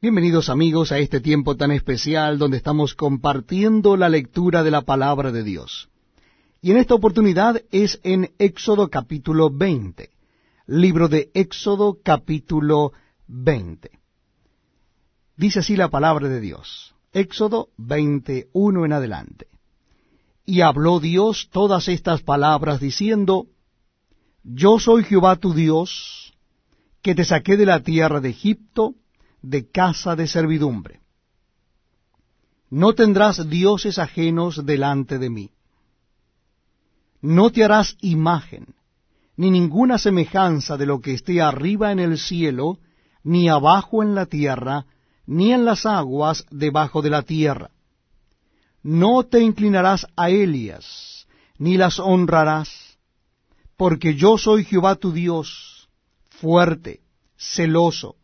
Bienvenidos amigos a este tiempo tan especial donde estamos compartiendo la lectura de la palabra de Dios. Y en esta oportunidad es en Éxodo capítulo 20, libro de Éxodo capítulo 20. Dice así la palabra de Dios, Éxodo 21 en adelante. Y habló Dios todas estas palabras diciendo, Yo soy Jehová tu Dios, que te saqué de la tierra de Egipto, de casa de servidumbre. No tendrás dioses ajenos delante de mí. No te harás imagen, ni ninguna semejanza de lo que esté arriba en el cielo, ni abajo en la tierra, ni en las aguas debajo de la tierra. No te inclinarás a Elias, ni las honrarás, porque yo soy Jehová tu Dios, fuerte, celoso,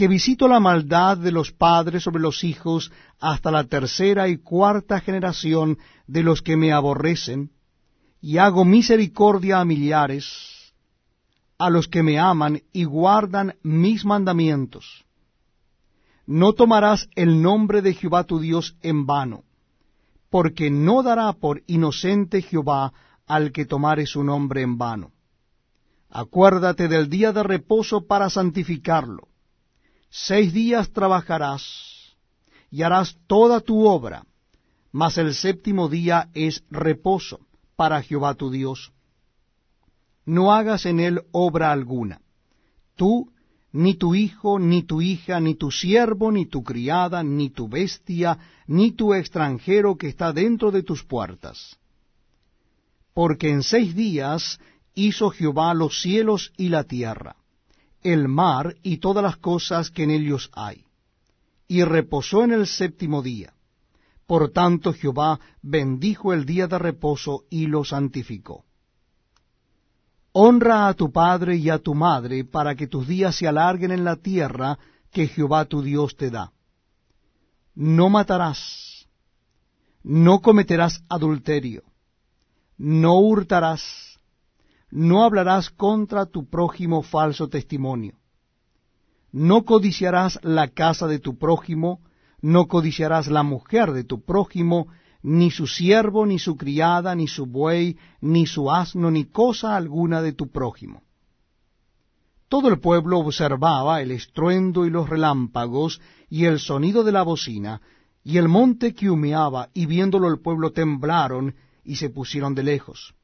que visito la maldad de los padres sobre los hijos hasta la tercera y cuarta generación de los que me aborrecen, y hago misericordia a millares, a los que me aman y guardan mis mandamientos. No tomarás el nombre de Jehová tu Dios en vano, porque no dará por inocente Jehová al que tomare su nombre en vano. Acuérdate del día de reposo para santificarlo Seis días trabajarás y harás toda tu obra, mas el séptimo día es reposo para Jehová tu Dios. No hagas en él obra alguna, tú, ni tu hijo, ni tu hija, ni tu siervo, ni tu criada, ni tu bestia, ni tu extranjero que está dentro de tus puertas. Porque en seis días hizo Jehová los cielos y la tierra el mar y todas las cosas que en ellos hay. Y reposó en el séptimo día. Por tanto Jehová bendijo el día de reposo y lo santificó. Honra a tu padre y a tu madre para que tus días se alarguen en la tierra que Jehová tu Dios te da. No matarás, no cometerás adulterio, no hurtarás, no hablarás contra tu prójimo falso testimonio. No codiciarás la casa de tu prójimo, no codiciarás la mujer de tu prójimo, ni su siervo, ni su criada, ni su buey, ni su asno, ni cosa alguna de tu prójimo. Todo el pueblo observaba el estruendo y los relámpagos y el sonido de la bocina, y el monte que humeaba, y viéndolo el pueblo temblaron y se pusieron de lejos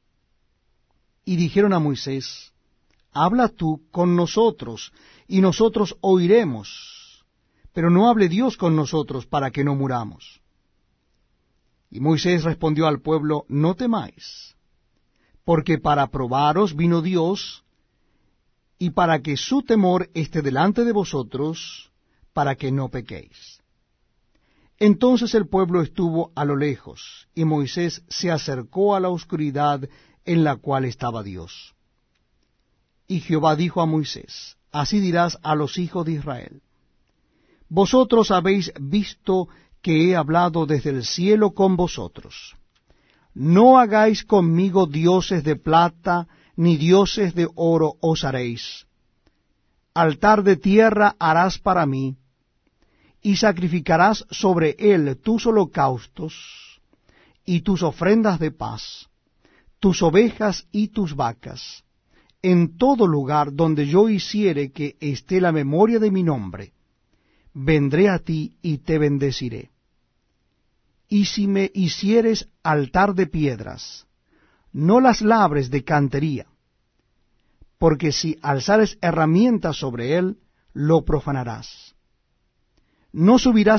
y dijeron a Moisés, Habla tú con nosotros, y nosotros oiremos, pero no hable Dios con nosotros para que no muramos. Y Moisés respondió al pueblo, No temáis, porque para probaros vino Dios, y para que su temor esté delante de vosotros, para que no pequéis. Entonces el pueblo estuvo a lo lejos, y Moisés se acercó a la oscuridad en la cual estaba Dios. Y Jehová dijo a Moisés, Así dirás a los hijos de Israel, Vosotros habéis visto que he hablado desde el cielo con vosotros. No hagáis conmigo dioses de plata, ni dioses de oro os haréis. Altar de tierra harás para mí, y sacrificarás sobre él tus holocaustos y tus ofrendas de paz tus ovejas y tus vacas, en todo lugar donde yo hiciere que esté la memoria de mi nombre, vendré a ti y te bendeciré. Y si me hicieres altar de piedras, no las labres de cantería, porque si alzares herramientas sobre él, lo profanarás. No subirás